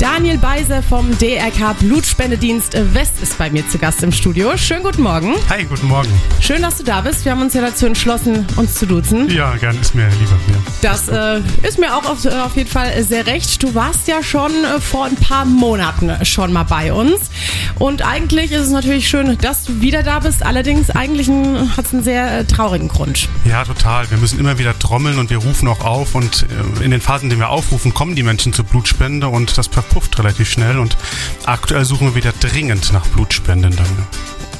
Daniel Beiser vom DRK Blutspendedienst West ist bei mir zu Gast im Studio. Schönen guten Morgen. Hi, guten Morgen. Schön, dass du da bist. Wir haben uns ja dazu entschlossen, uns zu duzen. Ja, gern, ist mir lieber. Ja. Das äh, ist mir auch auf, auf, jeden Fall sehr recht. Du warst ja schon äh, vor ein paar Monaten schon mal bei uns. Und eigentlich ist es natürlich schön, dass du wieder da bist. Allerdings, eigentlich hat es einen sehr äh, traurigen Grund. Ja, total. Wir müssen immer wieder trommeln und wir rufen auch auf. Und äh, in den Phasen, in denen wir aufrufen, kommen die Menschen zur Blutspende und das verpufft relativ schnell und aktuell suchen wir wieder dringend nach Blutspendenden.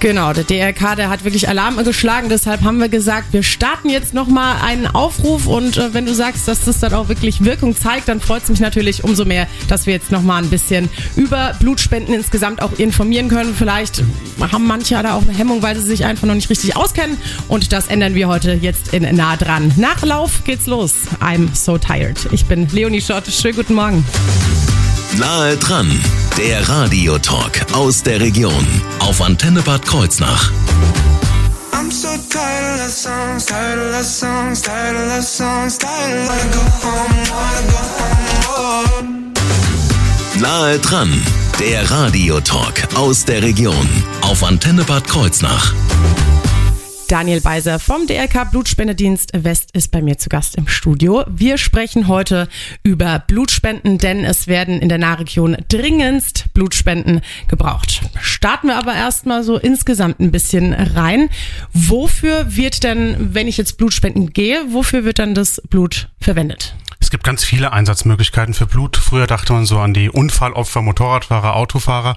Genau, der DRK, der hat wirklich Alarm geschlagen. Deshalb haben wir gesagt, wir starten jetzt nochmal einen Aufruf. Und äh, wenn du sagst, dass das dann auch wirklich Wirkung zeigt, dann freut es mich natürlich umso mehr, dass wir jetzt nochmal ein bisschen über Blutspenden insgesamt auch informieren können. Vielleicht haben manche da auch eine Hemmung, weil sie sich einfach noch nicht richtig auskennen. Und das ändern wir heute jetzt in nah dran. Nach Lauf geht's los. I'm so tired. Ich bin Leonie Schott. Schönen guten Morgen. Nahe dran, der Radiotalk aus der Region auf Antenne Bad Kreuznach. I'm so tired of songs, tired of songs, tired of songs, tired of go home, wanna go home. Nahe dran, der Radiotalk aus der Region auf Antenne Bad Kreuznach. Daniel Beiser vom DRK Blutspendedienst West ist bei mir zu Gast im Studio. Wir sprechen heute über Blutspenden, denn es werden in der Nahregion dringendst Blutspenden gebraucht. Starten wir aber erstmal so insgesamt ein bisschen rein. Wofür wird denn, wenn ich jetzt Blutspenden gehe, wofür wird dann das Blut verwendet? Es gibt ganz viele Einsatzmöglichkeiten für Blut. Früher dachte man so an die Unfallopfer, Motorradfahrer, Autofahrer.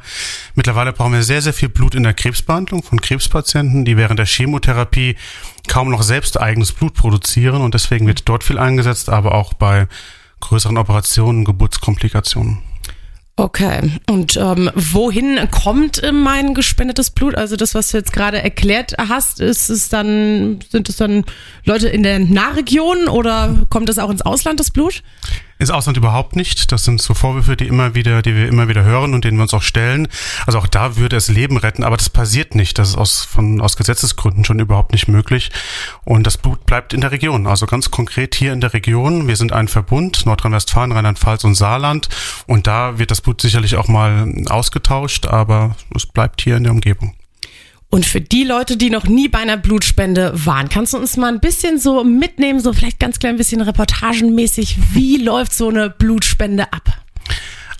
Mittlerweile brauchen wir sehr, sehr viel Blut in der Krebsbehandlung von Krebspatienten, die während der Chemotherapie kaum noch selbst eigenes Blut produzieren und deswegen wird dort viel eingesetzt, aber auch bei größeren Operationen, Geburtskomplikationen. Okay, und ähm, wohin kommt mein gespendetes Blut? Also das, was du jetzt gerade erklärt hast, ist es dann, sind es dann Leute in der Nahregion oder kommt es auch ins Ausland, das Blut? Ins Ausland überhaupt nicht. Das sind so Vorwürfe, die immer wieder, die wir immer wieder hören und denen wir uns auch stellen. Also auch da würde es Leben retten, aber das passiert nicht. Das ist aus, von, aus Gesetzesgründen schon überhaupt nicht möglich. Und das Blut bleibt in der Region. Also ganz konkret hier in der Region. Wir sind ein Verbund, Nordrhein-Westfalen, Rheinland-Pfalz und Saarland. Und da wird das Blut sicherlich auch mal ausgetauscht, aber es bleibt hier in der Umgebung. Und für die Leute, die noch nie bei einer Blutspende waren, kannst du uns mal ein bisschen so mitnehmen, so vielleicht ganz klein bisschen reportagenmäßig, wie läuft so eine Blutspende ab?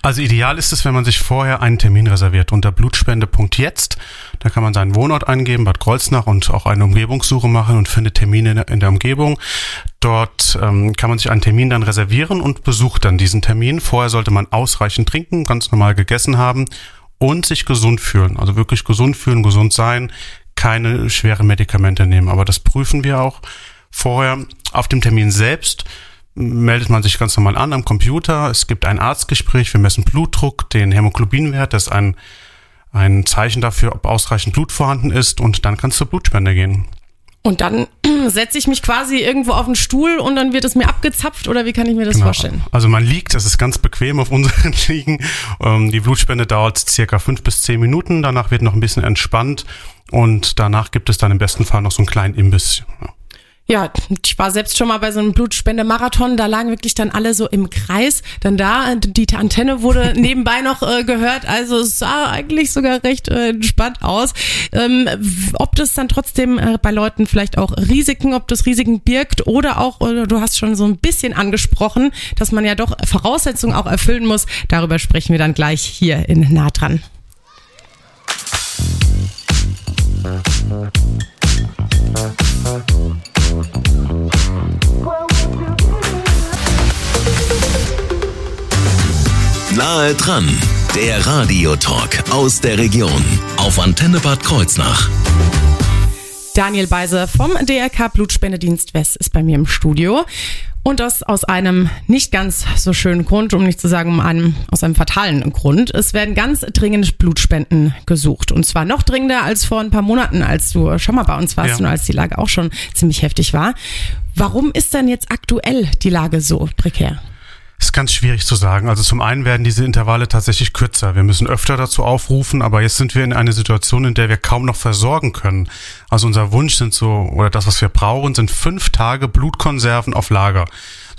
Also ideal ist es, wenn man sich vorher einen Termin reserviert unter blutspende.jetzt. Da kann man seinen Wohnort eingeben, Bad Kreuznach und auch eine Umgebungssuche machen und findet Termine in der Umgebung. Dort ähm, kann man sich einen Termin dann reservieren und besucht dann diesen Termin. Vorher sollte man ausreichend trinken, ganz normal gegessen haben und sich gesund fühlen. Also wirklich gesund fühlen, gesund sein, keine schweren Medikamente nehmen. Aber das prüfen wir auch vorher. Auf dem Termin selbst meldet man sich ganz normal an am Computer. Es gibt ein Arztgespräch, wir messen Blutdruck, den Hämoglobinwert, das ist ein, ein Zeichen dafür, ob ausreichend Blut vorhanden ist und dann kannst du Blutspende gehen. Und dann setze ich mich quasi irgendwo auf den Stuhl und dann wird es mir abgezapft oder wie kann ich mir das genau. vorstellen? Also man liegt, das ist ganz bequem auf unseren Liegen. Ähm, die Blutspende dauert circa fünf bis zehn Minuten, danach wird noch ein bisschen entspannt und danach gibt es dann im besten Fall noch so einen kleinen Imbiss. Ja. Ja, ich war selbst schon mal bei so einem Blutspendemarathon, da lagen wirklich dann alle so im Kreis. Dann da, die Antenne wurde nebenbei noch äh, gehört, also es sah eigentlich sogar recht äh, entspannt aus. Ähm, ob das dann trotzdem äh, bei Leuten vielleicht auch Risiken, ob das Risiken birgt oder auch, oder du hast schon so ein bisschen angesprochen, dass man ja doch Voraussetzungen auch erfüllen muss, darüber sprechen wir dann gleich hier in Nah dran. Nahe dran, der Radiotalk aus der Region auf Antenne Bad Kreuznach. Daniel Beiser vom DRK Blutspendedienst West ist bei mir im Studio. Und das aus einem nicht ganz so schönen Grund, um nicht zu sagen einem, aus einem fatalen Grund. Es werden ganz dringend Blutspenden gesucht. Und zwar noch dringender als vor ein paar Monaten, als du schon mal bei uns warst ja. und als die Lage auch schon ziemlich heftig war. Warum ist denn jetzt aktuell die Lage so prekär? Ist ganz schwierig zu sagen. Also zum einen werden diese Intervalle tatsächlich kürzer. Wir müssen öfter dazu aufrufen, aber jetzt sind wir in einer Situation, in der wir kaum noch versorgen können. Also unser Wunsch sind so, oder das, was wir brauchen, sind fünf Tage Blutkonserven auf Lager.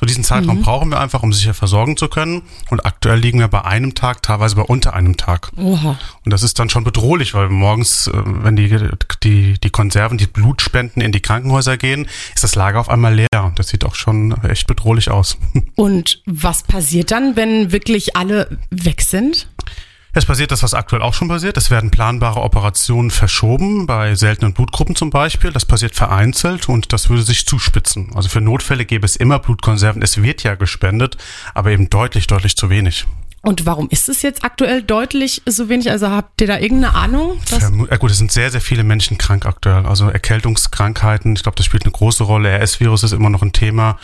So diesen Zeitraum mhm. brauchen wir einfach, um sicher versorgen zu können. Und aktuell liegen wir bei einem Tag, teilweise bei unter einem Tag. Oha. Und das ist dann schon bedrohlich, weil morgens, äh, wenn die, die, die Konserven, die Blutspenden in die Krankenhäuser gehen, ist das Lager auf einmal leer. Das sieht auch schon echt bedrohlich aus. Und was passiert dann, wenn wirklich alle weg sind? Es passiert das, was aktuell auch schon passiert. Es werden planbare Operationen verschoben, bei seltenen Blutgruppen zum Beispiel. Das passiert vereinzelt und das würde sich zuspitzen. Also für Notfälle gäbe es immer Blutkonserven. Es wird ja gespendet, aber eben deutlich, deutlich zu wenig. Und warum ist es jetzt aktuell deutlich so wenig? Also habt ihr da irgendeine Ahnung? Ja, gut, es sind sehr, sehr viele Menschen krank aktuell. Also Erkältungskrankheiten, ich glaube, das spielt eine große Rolle. RS-Virus ist immer noch ein Thema.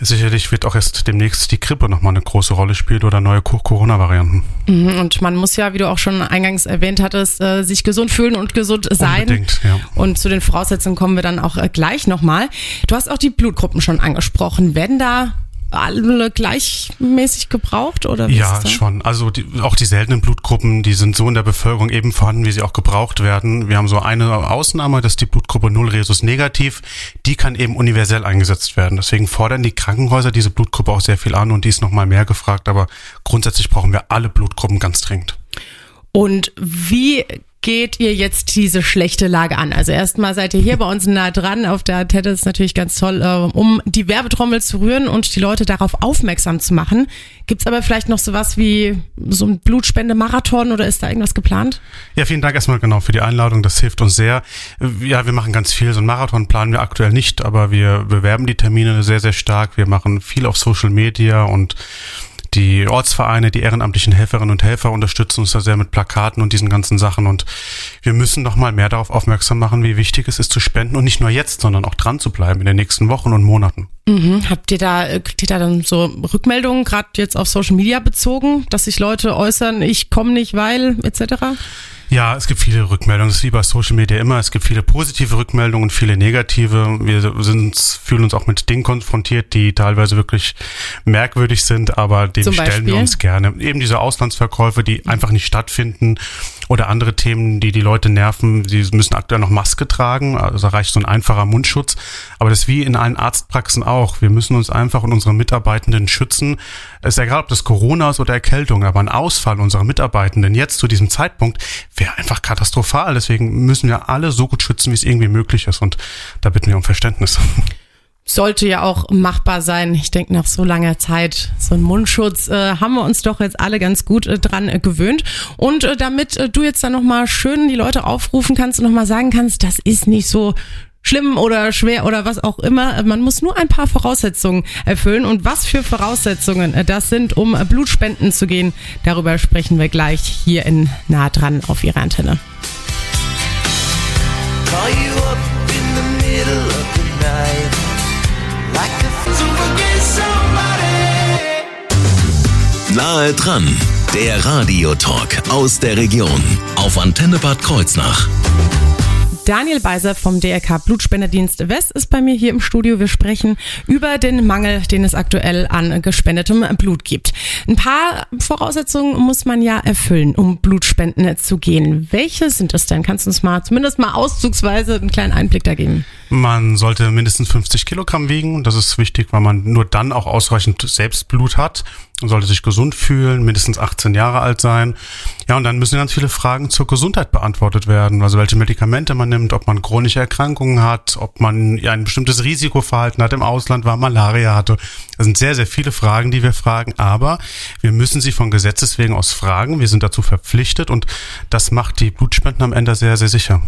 Sicherlich wird auch erst demnächst die Grippe nochmal eine große Rolle spielen oder neue Corona-Varianten. Mhm, und man muss ja, wie du auch schon eingangs erwähnt hattest, äh, sich gesund fühlen und gesund sein. Unbedingt, ja. Und zu den Voraussetzungen kommen wir dann auch äh, gleich nochmal. Du hast auch die Blutgruppen schon angesprochen. Werden da alle gleichmäßig gebraucht oder wie Ja, schon. Also die, auch die seltenen Blutgruppen, die sind so in der Bevölkerung eben vorhanden, wie sie auch gebraucht werden. Wir haben so eine Ausnahme, das ist die Blutgruppe 0 Resus negativ. Die kann eben universell eingesetzt werden. Deswegen fordern die Krankenhäuser diese Blutgruppe auch sehr viel an und die ist nochmal mehr gefragt. Aber grundsätzlich brauchen wir alle Blutgruppen ganz dringend. Und wie geht ihr jetzt diese schlechte Lage an? Also erstmal seid ihr hier bei uns nah dran auf der Antenne, ist natürlich ganz toll, äh, um die Werbetrommel zu rühren und die Leute darauf aufmerksam zu machen. Gibt es aber vielleicht noch sowas wie so ein Blutspende-Marathon oder ist da irgendwas geplant? Ja, vielen Dank erstmal genau für die Einladung, das hilft uns sehr. Ja, wir machen ganz viel, so ein Marathon planen wir aktuell nicht, aber wir bewerben die Termine sehr, sehr stark. Wir machen viel auf Social Media und die Ortsvereine, die ehrenamtlichen Helferinnen und Helfer unterstützen uns da sehr mit Plakaten und diesen ganzen Sachen. Und wir müssen noch mal mehr darauf aufmerksam machen, wie wichtig es ist zu spenden und nicht nur jetzt, sondern auch dran zu bleiben in den nächsten Wochen und Monaten. Mhm. Habt ihr da, kriegt ihr da dann so Rückmeldungen, gerade jetzt auf Social Media bezogen, dass sich Leute äußern, ich komme nicht, weil, etc.? Ja, es gibt viele Rückmeldungen. Das ist wie bei Social Media immer. Es gibt viele positive Rückmeldungen, viele negative. Wir sind, fühlen uns auch mit Dingen konfrontiert, die teilweise wirklich merkwürdig sind, aber denen stellen wir uns gerne. Eben diese Auslandsverkäufe, die einfach nicht stattfinden oder andere Themen, die die Leute nerven. Sie müssen aktuell noch Maske tragen, also reicht so ein einfacher Mundschutz. Aber das ist wie in allen Arztpraxen auch. Wir müssen uns einfach und unsere Mitarbeitenden schützen. Es ist egal, ob das Corona ist oder Erkältung, aber ein Ausfall unserer Mitarbeitenden jetzt zu diesem Zeitpunkt wäre einfach katastrophal. Deswegen müssen wir alle so gut schützen, wie es irgendwie möglich ist. Und da bitten wir um Verständnis. sollte ja auch machbar sein. Ich denke, nach so langer Zeit, so ein Mundschutz, äh, haben wir uns doch jetzt alle ganz gut äh, dran äh, gewöhnt. Und äh, damit äh, du jetzt dann nochmal schön die Leute aufrufen kannst und nochmal sagen kannst, das ist nicht so schlimm oder schwer oder was auch immer. Man muss nur ein paar Voraussetzungen erfüllen. Und was für Voraussetzungen das sind, um Blutspenden zu gehen, darüber sprechen wir gleich hier in Nah dran auf Ihrer Antenne. Nahe dran, der Radiotalk aus der Region auf Antenne Bad Kreuznach. Daniel Beiser vom DRK Blutspendedienst West ist bei mir hier im Studio. Wir sprechen über den Mangel, den es aktuell an gespendetem Blut gibt. Ein paar Voraussetzungen muss man ja erfüllen, um Blutspenden zu gehen. Welche sind es denn? Kannst du uns mal zumindest mal auszugsweise einen kleinen Einblick da geben? Man sollte mindestens 50 Kilogramm wiegen. Das ist wichtig, weil man nur dann auch ausreichend Selbstblut hat. Sollte sich gesund fühlen, mindestens 18 Jahre alt sein. Ja, und dann müssen ganz viele Fragen zur Gesundheit beantwortet werden. Also welche Medikamente man nimmt, ob man chronische Erkrankungen hat, ob man ein bestimmtes Risikoverhalten hat im Ausland, war Malaria hatte. Das sind sehr, sehr viele Fragen, die wir fragen. Aber wir müssen sie von Gesetzes wegen aus fragen. Wir sind dazu verpflichtet und das macht die Blutspenden am Ende sehr, sehr sicher.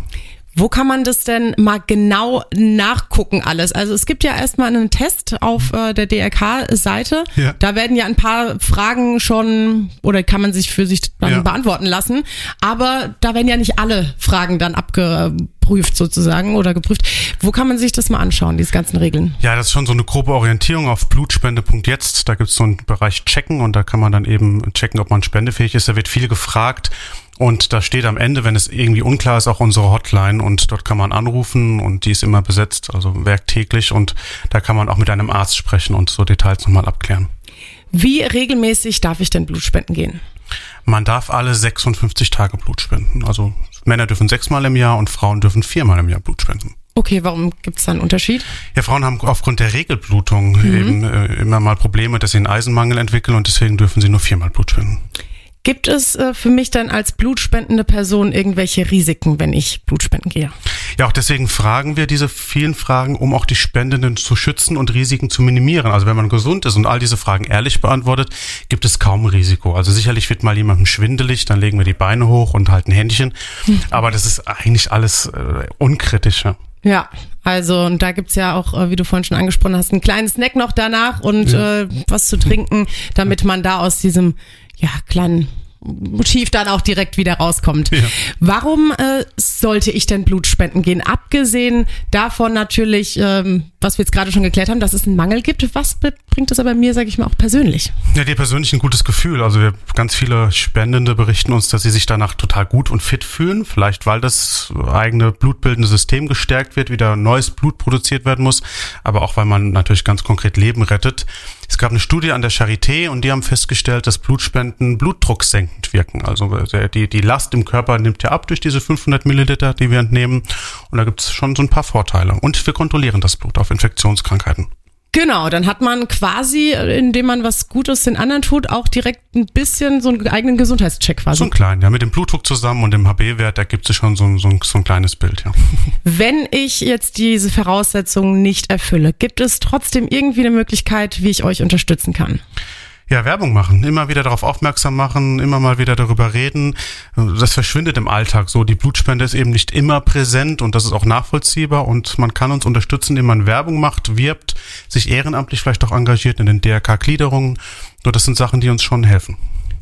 Wo kann man das denn mal genau nachgucken alles? Also es gibt ja erstmal einen Test auf äh, der DRK-Seite. Ja. Da werden ja ein paar Fragen schon oder kann man sich für sich dann ja. beantworten lassen. Aber da werden ja nicht alle Fragen dann abgeprüft sozusagen oder geprüft. Wo kann man sich das mal anschauen, diese ganzen Regeln? Ja, das ist schon so eine grobe Orientierung auf blutspende.jetzt. Da gibt es so einen Bereich Checken und da kann man dann eben checken, ob man spendefähig ist. Da wird viel gefragt. Und da steht am Ende, wenn es irgendwie unklar ist, auch unsere Hotline und dort kann man anrufen und die ist immer besetzt, also werktäglich und da kann man auch mit einem Arzt sprechen und so Details nochmal abklären. Wie regelmäßig darf ich denn Blutspenden gehen? Man darf alle 56 Tage Blut spenden. Also Männer dürfen sechsmal im Jahr und Frauen dürfen viermal im Jahr Blut spenden. Okay, warum gibt es da einen Unterschied? Ja, Frauen haben aufgrund der Regelblutung mhm. eben äh, immer mal Probleme, dass sie einen Eisenmangel entwickeln und deswegen dürfen sie nur viermal Blut spenden. Gibt es äh, für mich dann als blutspendende Person irgendwelche Risiken, wenn ich Blutspenden gehe? Ja, auch deswegen fragen wir diese vielen Fragen, um auch die Spendenden zu schützen und Risiken zu minimieren. Also wenn man gesund ist und all diese Fragen ehrlich beantwortet, gibt es kaum Risiko. Also sicherlich wird mal jemandem schwindelig, dann legen wir die Beine hoch und halten Händchen. Hm. Aber das ist eigentlich alles äh, unkritisch. Ja. Ja, also und da gibt's ja auch, äh, wie du vorhin schon angesprochen hast, einen kleinen Snack noch danach und ja. äh, was zu trinken, damit man da aus diesem ja, kleinen Motiv dann auch direkt wieder rauskommt. Ja. Warum äh, sollte ich denn Blut spenden gehen? Abgesehen davon natürlich, ähm, was wir jetzt gerade schon geklärt haben, dass es einen Mangel gibt. Was bringt es aber mir, sage ich mal, auch persönlich? Ja, dir persönlich ein gutes Gefühl. Also wir, ganz viele Spendende berichten uns, dass sie sich danach total gut und fit fühlen. Vielleicht, weil das eigene blutbildende System gestärkt wird, wieder neues Blut produziert werden muss, aber auch, weil man natürlich ganz konkret Leben rettet. Es gab eine Studie an der Charité und die haben festgestellt, dass Blutspenden blutdrucksenkend wirken. Also die, die Last im Körper nimmt ja ab durch diese 500 Milliliter, die wir entnehmen. Und da gibt es schon so ein paar Vorteile. Und wir kontrollieren das Blut auf Infektionskrankheiten. Genau, dann hat man quasi, indem man was Gutes den anderen tut, auch direkt ein bisschen so einen eigenen Gesundheitscheck quasi. So ein kleinen, ja, mit dem Blutdruck zusammen und dem HB-Wert, da gibt es schon so, so, so ein kleines Bild, ja. Wenn ich jetzt diese Voraussetzungen nicht erfülle, gibt es trotzdem irgendwie eine Möglichkeit, wie ich euch unterstützen kann? Ja, Werbung machen, immer wieder darauf aufmerksam machen, immer mal wieder darüber reden. Das verschwindet im Alltag so. Die Blutspende ist eben nicht immer präsent und das ist auch nachvollziehbar und man kann uns unterstützen, indem man Werbung macht, wirbt, sich ehrenamtlich vielleicht auch engagiert in den DRK-Gliederungen. Nur das sind Sachen, die uns schon helfen.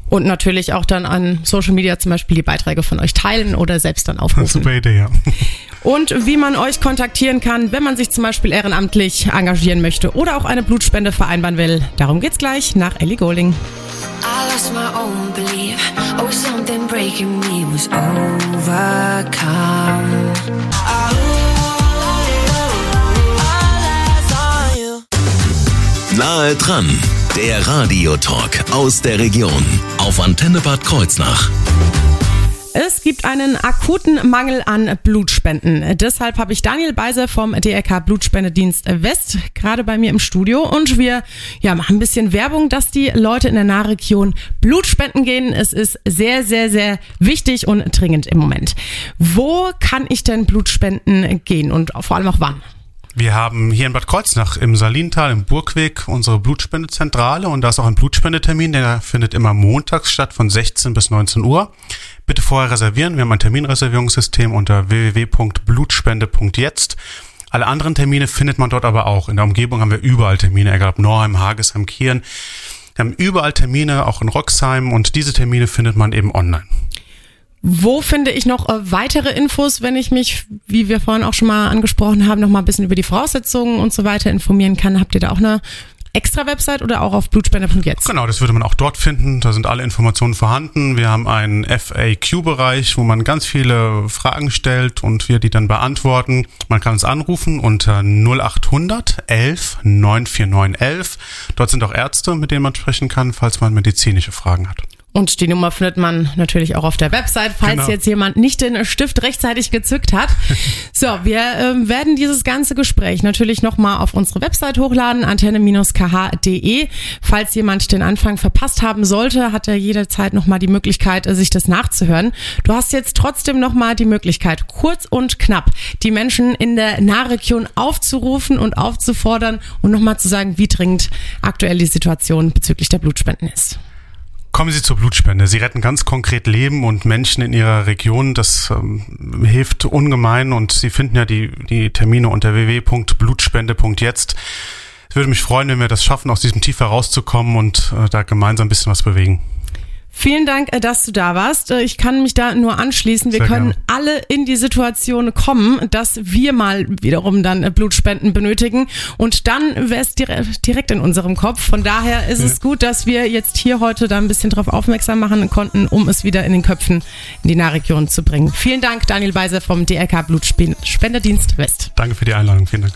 Und natürlich auch dann an Social Media zum Beispiel die Beiträge von euch teilen oder selbst dann aufrufen. Super Idee, ja. Und wie man euch kontaktieren kann, wenn man sich zum Beispiel ehrenamtlich engagieren möchte oder auch eine Blutspende vereinbaren will. Darum geht's gleich nach Ellie Golding. I lost my own belief. Oh, something breaking me was overcome. Nahe dran, der Radiotalk aus der Region auf Antenne Bad Kreuznach. Es gibt einen akuten Mangel an Blutspenden. Deshalb habe ich Daniel Beiser vom DRK Blutspendedienst West gerade bei mir im Studio und wir ja, machen ein bisschen Werbung, dass die Leute in der Nahregion Blutspenden gehen. Es ist sehr, sehr, sehr wichtig und dringend im Moment. Wo kann ich denn Blutspenden gehen und vor allem auch wann? Wir haben hier in Bad Kreuznach im Salintal, im Burgweg, unsere Blutspendezentrale und da ist auch ein Blutspendetermin, der findet immer montags statt von 16 bis 19 Uhr. Bitte vorher reservieren. Wir haben ein Terminreservierungssystem unter www.blutspende.jetzt. Alle anderen Termine findet man dort aber auch. In der Umgebung haben wir überall Termine, egal ob Norheim, Hagesheim, Kieren. Wir haben überall Termine, auch in Roxheim und diese Termine findet man eben online. Wo finde ich noch äh, weitere Infos, wenn ich mich, wie wir vorhin auch schon mal angesprochen haben, noch mal ein bisschen über die Voraussetzungen und so weiter informieren kann? Habt ihr da auch eine extra Website oder auch auf blutspender.jetzt? Genau, das würde man auch dort finden. Da sind alle Informationen vorhanden. Wir haben einen FAQ-Bereich, wo man ganz viele Fragen stellt und wir die dann beantworten. Man kann uns anrufen unter 0800 11 949 11. Dort sind auch Ärzte, mit denen man sprechen kann, falls man medizinische Fragen hat. Und die Nummer findet man natürlich auch auf der Website, falls genau. jetzt jemand nicht den Stift rechtzeitig gezückt hat. So, wir äh, werden dieses ganze Gespräch natürlich nochmal auf unsere Website hochladen, antenne-kh.de. Falls jemand den Anfang verpasst haben sollte, hat er jederzeit nochmal die Möglichkeit, sich das nachzuhören. Du hast jetzt trotzdem nochmal die Möglichkeit, kurz und knapp die Menschen in der Nahregion aufzurufen und aufzufordern und nochmal zu sagen, wie dringend aktuell die Situation bezüglich der Blutspenden ist. Kommen Sie zur Blutspende. Sie retten ganz konkret Leben und Menschen in Ihrer Region. Das ähm, hilft ungemein und Sie finden ja die, die Termine unter www.blutspende.jetzt. Es würde mich freuen, wenn wir das schaffen, aus diesem Tief herauszukommen und äh, da gemeinsam ein bisschen was bewegen. Vielen Dank, äh, dass du da warst. Äh, ich kann mich da nur anschließen. Wir Sehr können gerne. alle in die Situation kommen, dass wir mal wiederum dann äh, Blutspenden benötigen. Und dann wäre es direkt in unserem Kopf. Von daher ist ja. es gut, dass wir jetzt hier heute da ein bisschen drauf aufmerksam machen konnten, um es wieder in den Köpfen in die Nahregion zu bringen. Vielen Dank, Daniel Beiser vom DRK Blutspendedienst West. Danke für die Einladung. Vielen Dank.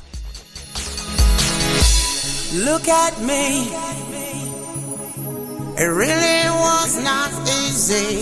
Look at me. It really was not easy.